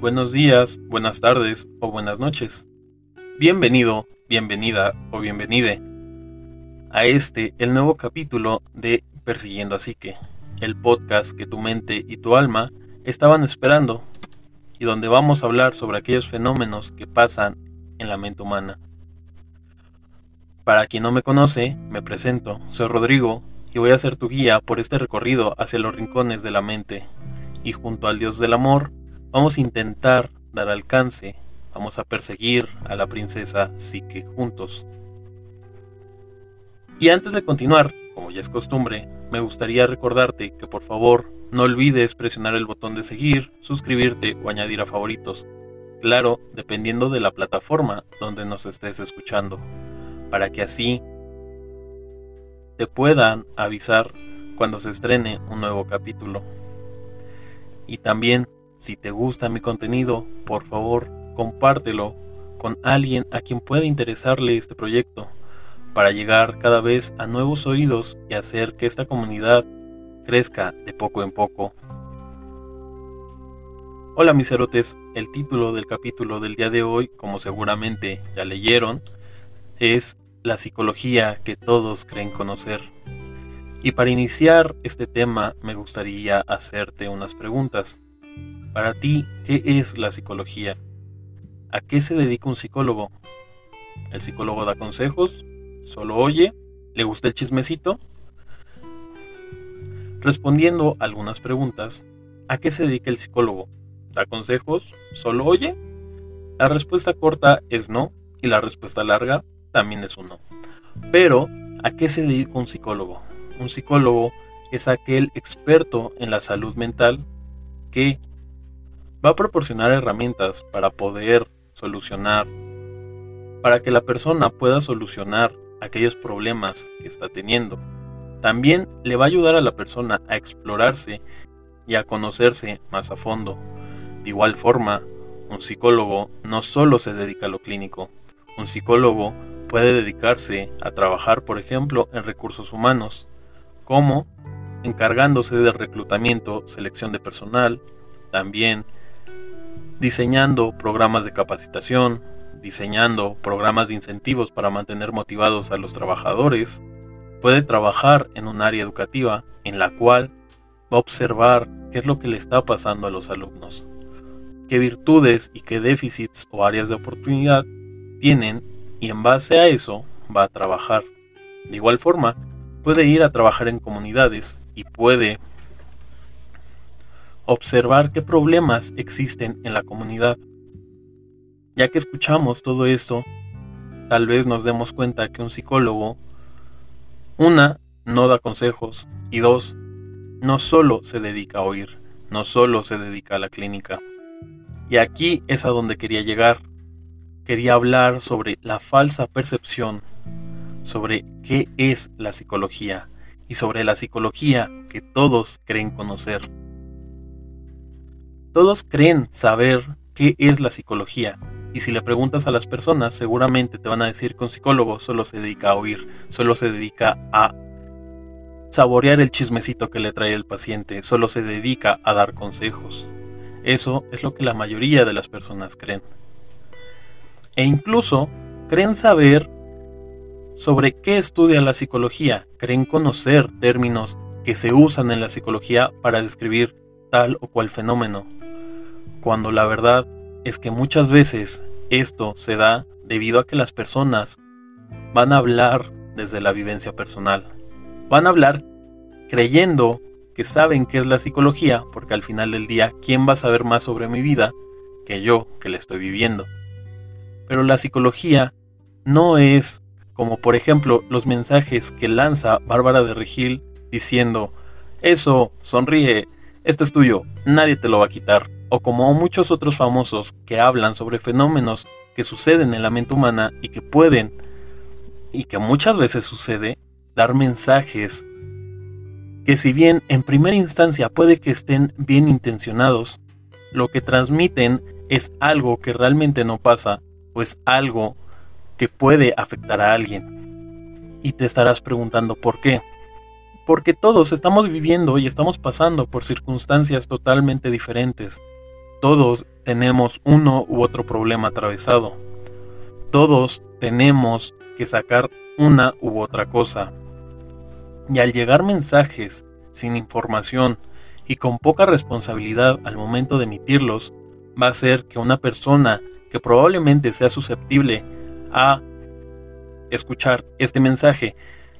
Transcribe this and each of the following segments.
buenos días, buenas tardes o buenas noches. Bienvenido, bienvenida o bienvenide a este, el nuevo capítulo de Persiguiendo a Psique, el podcast que tu mente y tu alma estaban esperando y donde vamos a hablar sobre aquellos fenómenos que pasan en la mente humana. Para quien no me conoce, me presento, soy Rodrigo y voy a ser tu guía por este recorrido hacia los rincones de la mente. Y junto al Dios del Amor, vamos a intentar dar alcance, vamos a perseguir a la princesa Psique juntos. Y antes de continuar, como ya es costumbre, me gustaría recordarte que por favor no olvides presionar el botón de seguir, suscribirte o añadir a favoritos. Claro, dependiendo de la plataforma donde nos estés escuchando, para que así te puedan avisar cuando se estrene un nuevo capítulo. Y también, si te gusta mi contenido, por favor, compártelo con alguien a quien pueda interesarle este proyecto, para llegar cada vez a nuevos oídos y hacer que esta comunidad crezca de poco en poco. Hola mis erotes, el título del capítulo del día de hoy, como seguramente ya leyeron, es la psicología que todos creen conocer. Y para iniciar este tema me gustaría hacerte unas preguntas. Para ti, ¿qué es la psicología? ¿A qué se dedica un psicólogo? ¿El psicólogo da consejos? ¿Solo oye? ¿Le gusta el chismecito? Respondiendo a algunas preguntas, ¿a qué se dedica el psicólogo? ¿Da consejos? ¿Solo oye? La respuesta corta es no y la respuesta larga también es uno. Pero, ¿a qué se dedica un psicólogo? Un psicólogo es aquel experto en la salud mental que va a proporcionar herramientas para poder solucionar, para que la persona pueda solucionar aquellos problemas que está teniendo. También le va a ayudar a la persona a explorarse y a conocerse más a fondo. De igual forma, un psicólogo no solo se dedica a lo clínico, un psicólogo puede dedicarse a trabajar, por ejemplo, en recursos humanos, como encargándose del reclutamiento, selección de personal, también diseñando programas de capacitación, diseñando programas de incentivos para mantener motivados a los trabajadores, puede trabajar en un área educativa en la cual va a observar qué es lo que le está pasando a los alumnos, qué virtudes y qué déficits o áreas de oportunidad tienen y en base a eso va a trabajar. De igual forma, puede ir a trabajar en comunidades y puede observar qué problemas existen en la comunidad. Ya que escuchamos todo esto, tal vez nos demos cuenta que un psicólogo, una, no da consejos y dos, no solo se dedica a oír, no solo se dedica a la clínica. Y aquí es a donde quería llegar quería hablar sobre la falsa percepción, sobre qué es la psicología y sobre la psicología que todos creen conocer. Todos creen saber qué es la psicología y si le preguntas a las personas seguramente te van a decir que un psicólogo solo se dedica a oír, solo se dedica a saborear el chismecito que le trae el paciente, solo se dedica a dar consejos. Eso es lo que la mayoría de las personas creen e incluso creen saber sobre qué estudia la psicología, creen conocer términos que se usan en la psicología para describir tal o cual fenómeno, cuando la verdad es que muchas veces esto se da debido a que las personas van a hablar desde la vivencia personal, van a hablar creyendo que saben qué es la psicología, porque al final del día, ¿quién va a saber más sobre mi vida que yo que la estoy viviendo? Pero la psicología no es como por ejemplo los mensajes que lanza Bárbara de Regil diciendo, eso, sonríe, esto es tuyo, nadie te lo va a quitar. O como muchos otros famosos que hablan sobre fenómenos que suceden en la mente humana y que pueden, y que muchas veces sucede, dar mensajes que si bien en primera instancia puede que estén bien intencionados, lo que transmiten es algo que realmente no pasa pues algo que puede afectar a alguien. Y te estarás preguntando por qué. Porque todos estamos viviendo y estamos pasando por circunstancias totalmente diferentes. Todos tenemos uno u otro problema atravesado. Todos tenemos que sacar una u otra cosa. Y al llegar mensajes sin información y con poca responsabilidad al momento de emitirlos, va a ser que una persona que probablemente sea susceptible a escuchar este mensaje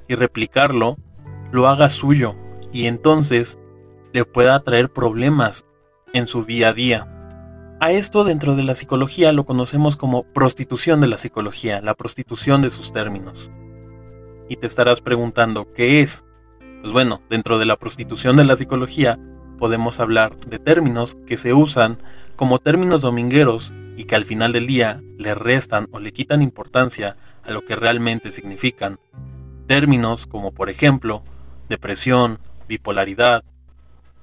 y replicarlo, lo haga suyo y entonces le pueda traer problemas en su día a día. A esto dentro de la psicología lo conocemos como prostitución de la psicología, la prostitución de sus términos. Y te estarás preguntando, ¿qué es? Pues bueno, dentro de la prostitución de la psicología podemos hablar de términos que se usan como términos domingueros y que al final del día le restan o le quitan importancia a lo que realmente significan. Términos como por ejemplo depresión, bipolaridad,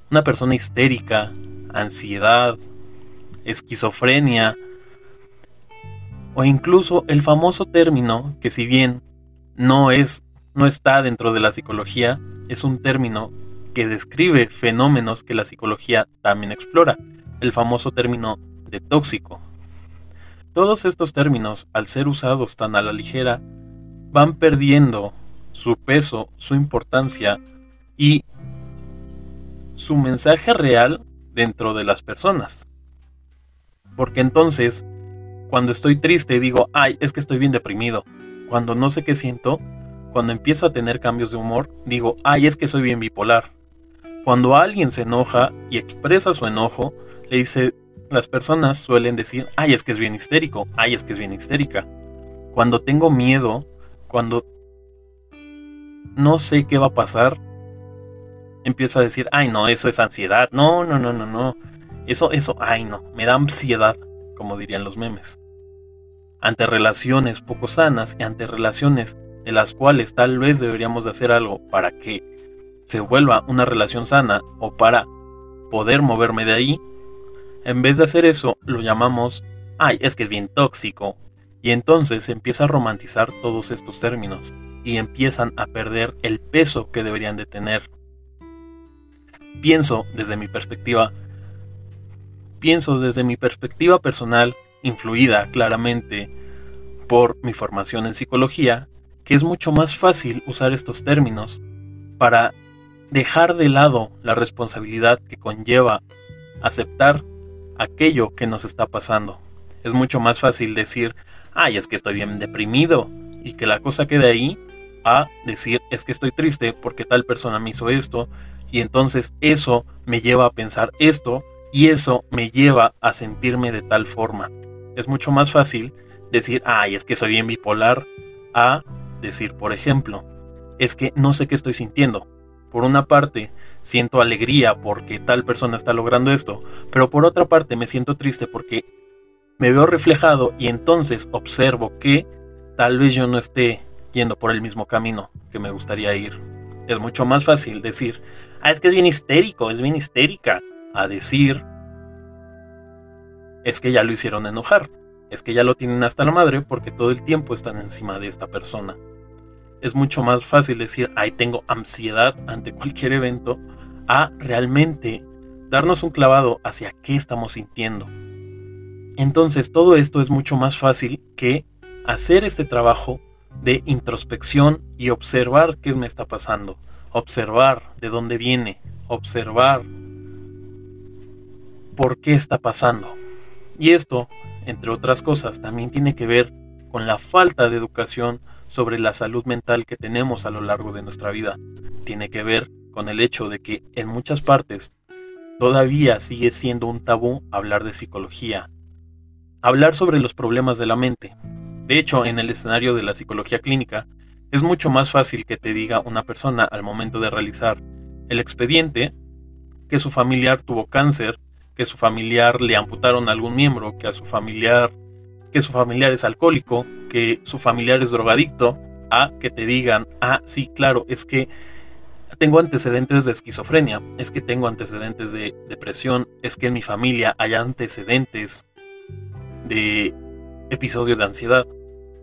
una persona histérica, ansiedad, esquizofrenia o incluso el famoso término que si bien no es no está dentro de la psicología, es un término que describe fenómenos que la psicología también explora, el famoso término de tóxico. Todos estos términos, al ser usados tan a la ligera, van perdiendo su peso, su importancia y su mensaje real dentro de las personas. Porque entonces, cuando estoy triste digo, ay, es que estoy bien deprimido. Cuando no sé qué siento, cuando empiezo a tener cambios de humor, digo, ay, es que soy bien bipolar. Cuando alguien se enoja y expresa su enojo, le dice, las personas suelen decir, ay, es que es bien histérico, ay, es que es bien histérica. Cuando tengo miedo, cuando no sé qué va a pasar, empiezo a decir, ay, no, eso es ansiedad. No, no, no, no, no. Eso, eso, ay, no, me da ansiedad, como dirían los memes. Ante relaciones poco sanas y ante relaciones de las cuales tal vez deberíamos de hacer algo para que se vuelva una relación sana o para poder moverme de ahí, en vez de hacer eso lo llamamos, ay, es que es bien tóxico, y entonces empieza a romantizar todos estos términos y empiezan a perder el peso que deberían de tener. Pienso desde mi perspectiva, pienso desde mi perspectiva personal, influida claramente por mi formación en psicología, que es mucho más fácil usar estos términos para dejar de lado la responsabilidad que conlleva aceptar aquello que nos está pasando. Es mucho más fácil decir, ay, es que estoy bien deprimido, y que la cosa quede ahí, a decir, es que estoy triste porque tal persona me hizo esto, y entonces eso me lleva a pensar esto, y eso me lleva a sentirme de tal forma. Es mucho más fácil decir, ay, es que soy bien bipolar, a decir, por ejemplo, es que no sé qué estoy sintiendo. Por una parte, siento alegría porque tal persona está logrando esto, pero por otra parte me siento triste porque me veo reflejado y entonces observo que tal vez yo no esté yendo por el mismo camino que me gustaría ir. Es mucho más fácil decir, ah, es que es bien histérico, es bien histérica, a decir, es que ya lo hicieron enojar, es que ya lo tienen hasta la madre porque todo el tiempo están encima de esta persona es mucho más fácil decir, ay, tengo ansiedad ante cualquier evento, a realmente darnos un clavado hacia qué estamos sintiendo. Entonces todo esto es mucho más fácil que hacer este trabajo de introspección y observar qué me está pasando, observar de dónde viene, observar por qué está pasando. Y esto, entre otras cosas, también tiene que ver con la falta de educación sobre la salud mental que tenemos a lo largo de nuestra vida. Tiene que ver con el hecho de que en muchas partes todavía sigue siendo un tabú hablar de psicología, hablar sobre los problemas de la mente. De hecho, en el escenario de la psicología clínica, es mucho más fácil que te diga una persona al momento de realizar el expediente que su familiar tuvo cáncer, que su familiar le amputaron algún miembro, que a su familiar que su familiar es alcohólico, que su familiar es drogadicto, a que te digan, ah, sí, claro, es que tengo antecedentes de esquizofrenia, es que tengo antecedentes de depresión, es que en mi familia hay antecedentes de episodios de ansiedad.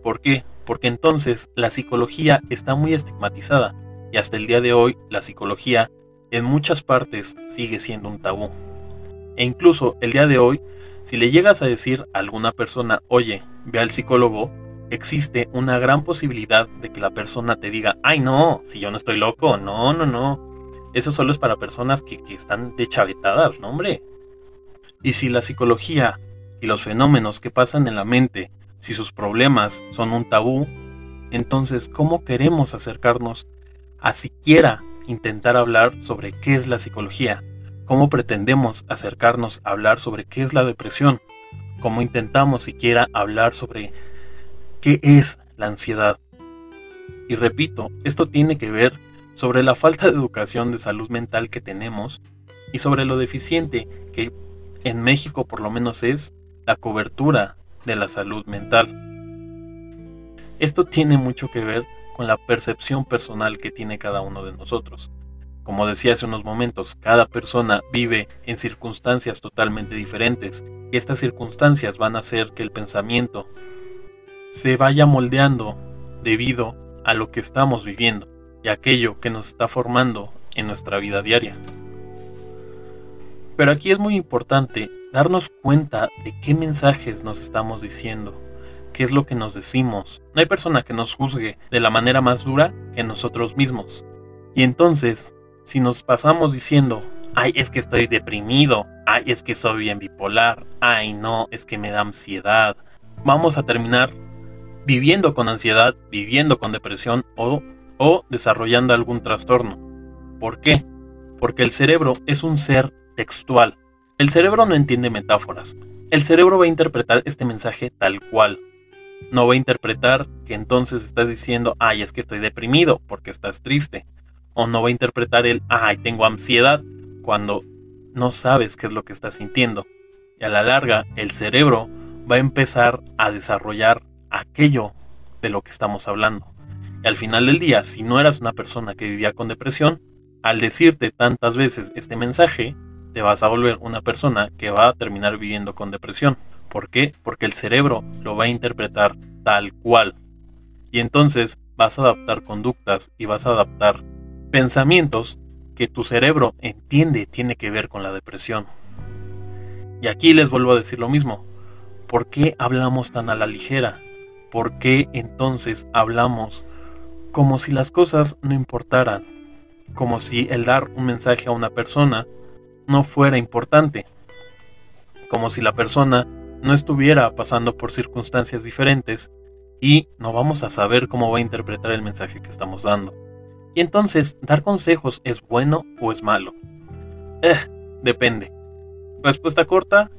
¿Por qué? Porque entonces la psicología está muy estigmatizada y hasta el día de hoy la psicología en muchas partes sigue siendo un tabú. E incluso el día de hoy, si le llegas a decir a alguna persona, oye, ve al psicólogo, existe una gran posibilidad de que la persona te diga, ay no, si yo no estoy loco, no, no, no. Eso solo es para personas que, que están de chavetadas, no hombre. Y si la psicología y los fenómenos que pasan en la mente, si sus problemas son un tabú, entonces ¿cómo queremos acercarnos a siquiera intentar hablar sobre qué es la psicología? ¿Cómo pretendemos acercarnos a hablar sobre qué es la depresión? ¿Cómo intentamos siquiera hablar sobre qué es la ansiedad? Y repito, esto tiene que ver sobre la falta de educación de salud mental que tenemos y sobre lo deficiente que en México por lo menos es la cobertura de la salud mental. Esto tiene mucho que ver con la percepción personal que tiene cada uno de nosotros. Como decía hace unos momentos, cada persona vive en circunstancias totalmente diferentes y estas circunstancias van a hacer que el pensamiento se vaya moldeando debido a lo que estamos viviendo y aquello que nos está formando en nuestra vida diaria. Pero aquí es muy importante darnos cuenta de qué mensajes nos estamos diciendo, qué es lo que nos decimos. No hay persona que nos juzgue de la manera más dura que nosotros mismos. Y entonces, si nos pasamos diciendo, ay, es que estoy deprimido, ay, es que soy bien bipolar, ay, no, es que me da ansiedad, vamos a terminar viviendo con ansiedad, viviendo con depresión o o desarrollando algún trastorno. ¿Por qué? Porque el cerebro es un ser textual. El cerebro no entiende metáforas. El cerebro va a interpretar este mensaje tal cual. No va a interpretar que entonces estás diciendo, ay, es que estoy deprimido porque estás triste. O no va a interpretar el, ay, tengo ansiedad cuando no sabes qué es lo que estás sintiendo. Y a la larga, el cerebro va a empezar a desarrollar aquello de lo que estamos hablando. Y al final del día, si no eras una persona que vivía con depresión, al decirte tantas veces este mensaje, te vas a volver una persona que va a terminar viviendo con depresión. ¿Por qué? Porque el cerebro lo va a interpretar tal cual. Y entonces vas a adaptar conductas y vas a adaptar pensamientos que tu cerebro entiende tiene que ver con la depresión. Y aquí les vuelvo a decir lo mismo. ¿Por qué hablamos tan a la ligera? ¿Por qué entonces hablamos como si las cosas no importaran, como si el dar un mensaje a una persona no fuera importante, como si la persona no estuviera pasando por circunstancias diferentes y no vamos a saber cómo va a interpretar el mensaje que estamos dando. Y entonces, ¿dar consejos es bueno o es malo? Eh, depende. Respuesta corta,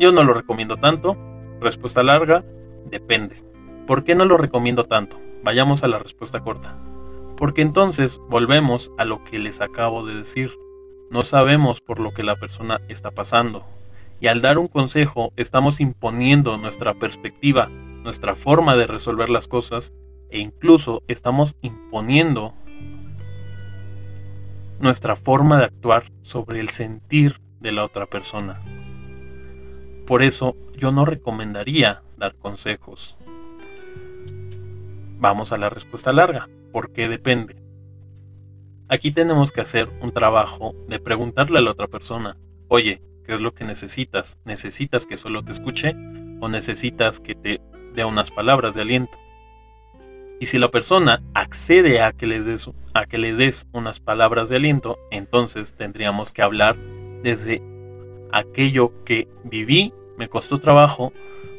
yo no lo recomiendo tanto. Respuesta larga, depende. ¿Por qué no lo recomiendo tanto? Vayamos a la respuesta corta. Porque entonces volvemos a lo que les acabo de decir. No sabemos por lo que la persona está pasando. Y al dar un consejo estamos imponiendo nuestra perspectiva, nuestra forma de resolver las cosas e incluso estamos imponiendo nuestra forma de actuar sobre el sentir de la otra persona. Por eso yo no recomendaría dar consejos. Vamos a la respuesta larga. ¿Por qué depende? Aquí tenemos que hacer un trabajo de preguntarle a la otra persona, oye, ¿qué es lo que necesitas? ¿Necesitas que solo te escuche o necesitas que te dé unas palabras de aliento? Y si la persona accede a que, les des, a que le des unas palabras de aliento, entonces tendríamos que hablar desde aquello que viví, me costó trabajo,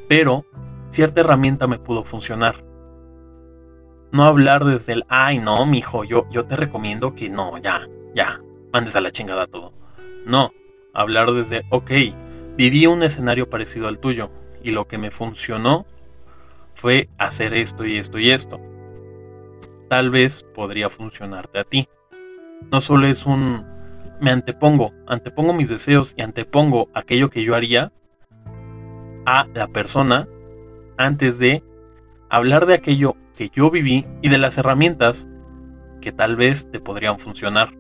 pero cierta herramienta me pudo funcionar. No hablar desde el, ay, no, mijo, yo, yo te recomiendo que no, ya, ya, mandes a la chingada todo. No, hablar desde, ok, viví un escenario parecido al tuyo y lo que me funcionó fue hacer esto y esto y esto. Tal vez podría funcionarte a ti. No solo es un, me antepongo, antepongo mis deseos y antepongo aquello que yo haría a la persona antes de hablar de aquello que yo viví y de las herramientas que tal vez te podrían funcionar.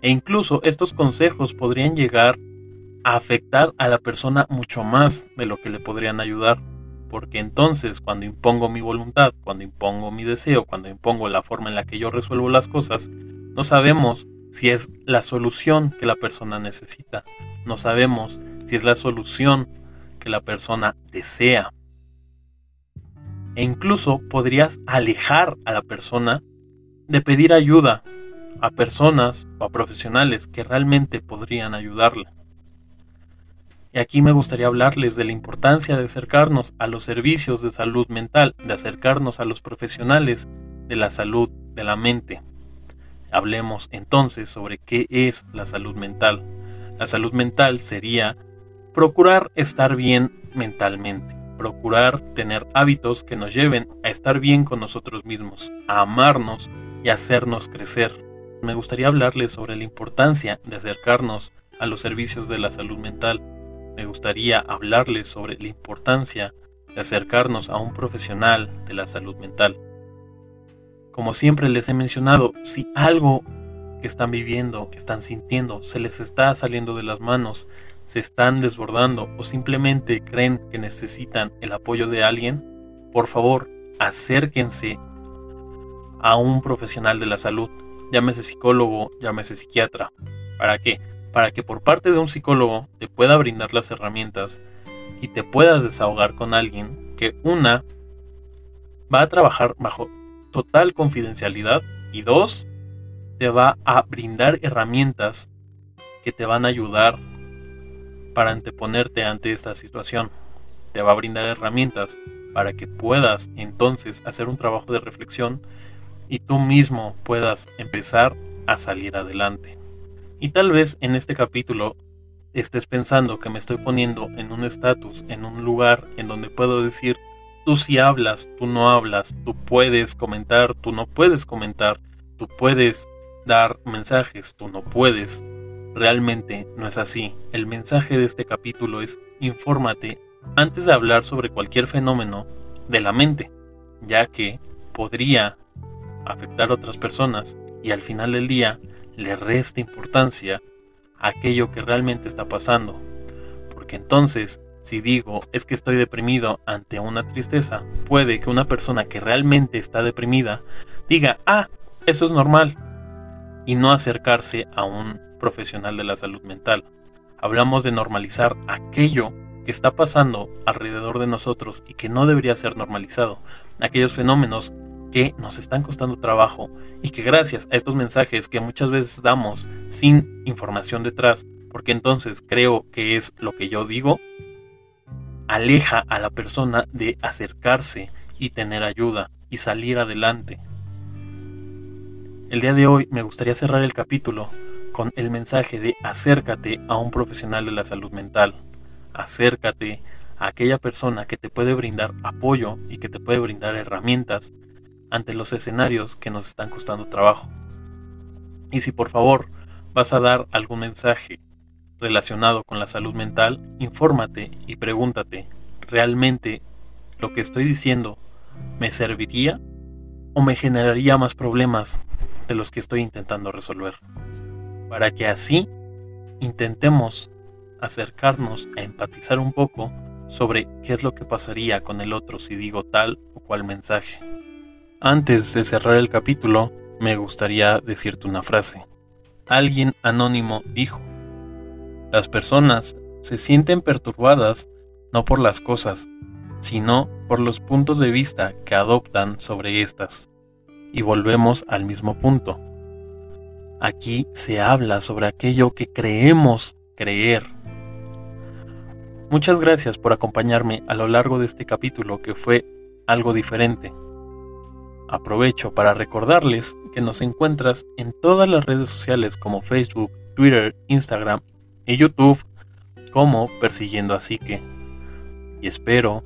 E incluso estos consejos podrían llegar a afectar a la persona mucho más de lo que le podrían ayudar, porque entonces cuando impongo mi voluntad, cuando impongo mi deseo, cuando impongo la forma en la que yo resuelvo las cosas, no sabemos si es la solución que la persona necesita. No sabemos si es la solución que la persona desea. E incluso podrías alejar a la persona de pedir ayuda a personas o a profesionales que realmente podrían ayudarla. Y aquí me gustaría hablarles de la importancia de acercarnos a los servicios de salud mental, de acercarnos a los profesionales de la salud de la mente. Hablemos entonces sobre qué es la salud mental. La salud mental sería procurar estar bien mentalmente, procurar tener hábitos que nos lleven a estar bien con nosotros mismos, a amarnos y hacernos crecer. Me gustaría hablarles sobre la importancia de acercarnos a los servicios de la salud mental me gustaría hablarles sobre la importancia de acercarnos a un profesional de la salud mental. Como siempre les he mencionado, si algo que están viviendo, están sintiendo, se les está saliendo de las manos, se están desbordando o simplemente creen que necesitan el apoyo de alguien, por favor, acérquense a un profesional de la salud, llámese psicólogo, llámese psiquiatra. ¿Para qué? para que por parte de un psicólogo te pueda brindar las herramientas y te puedas desahogar con alguien que una va a trabajar bajo total confidencialidad y dos te va a brindar herramientas que te van a ayudar para anteponerte ante esta situación. Te va a brindar herramientas para que puedas entonces hacer un trabajo de reflexión y tú mismo puedas empezar a salir adelante. Y tal vez en este capítulo estés pensando que me estoy poniendo en un estatus, en un lugar en donde puedo decir, tú sí hablas, tú no hablas, tú puedes comentar, tú no puedes comentar, tú puedes dar mensajes, tú no puedes. Realmente no es así. El mensaje de este capítulo es infórmate antes de hablar sobre cualquier fenómeno de la mente, ya que podría afectar a otras personas y al final del día le resta importancia a aquello que realmente está pasando. Porque entonces, si digo es que estoy deprimido ante una tristeza, puede que una persona que realmente está deprimida diga, ah, eso es normal, y no acercarse a un profesional de la salud mental. Hablamos de normalizar aquello que está pasando alrededor de nosotros y que no debería ser normalizado, aquellos fenómenos que nos están costando trabajo y que gracias a estos mensajes que muchas veces damos sin información detrás, porque entonces creo que es lo que yo digo, aleja a la persona de acercarse y tener ayuda y salir adelante. El día de hoy me gustaría cerrar el capítulo con el mensaje de acércate a un profesional de la salud mental. Acércate a aquella persona que te puede brindar apoyo y que te puede brindar herramientas ante los escenarios que nos están costando trabajo. Y si por favor vas a dar algún mensaje relacionado con la salud mental, infórmate y pregúntate, ¿realmente lo que estoy diciendo me serviría o me generaría más problemas de los que estoy intentando resolver? Para que así intentemos acercarnos a empatizar un poco sobre qué es lo que pasaría con el otro si digo tal o cual mensaje. Antes de cerrar el capítulo, me gustaría decirte una frase. Alguien anónimo dijo, las personas se sienten perturbadas no por las cosas, sino por los puntos de vista que adoptan sobre estas. Y volvemos al mismo punto. Aquí se habla sobre aquello que creemos creer. Muchas gracias por acompañarme a lo largo de este capítulo que fue algo diferente. Aprovecho para recordarles que nos encuentras en todas las redes sociales como Facebook, Twitter, Instagram y YouTube como Persiguiendo a Psique. Y espero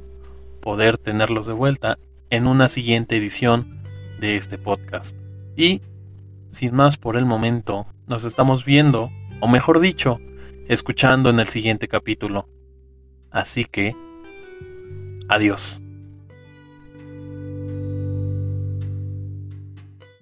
poder tenerlos de vuelta en una siguiente edición de este podcast. Y, sin más por el momento, nos estamos viendo, o mejor dicho, escuchando en el siguiente capítulo. Así que, adiós.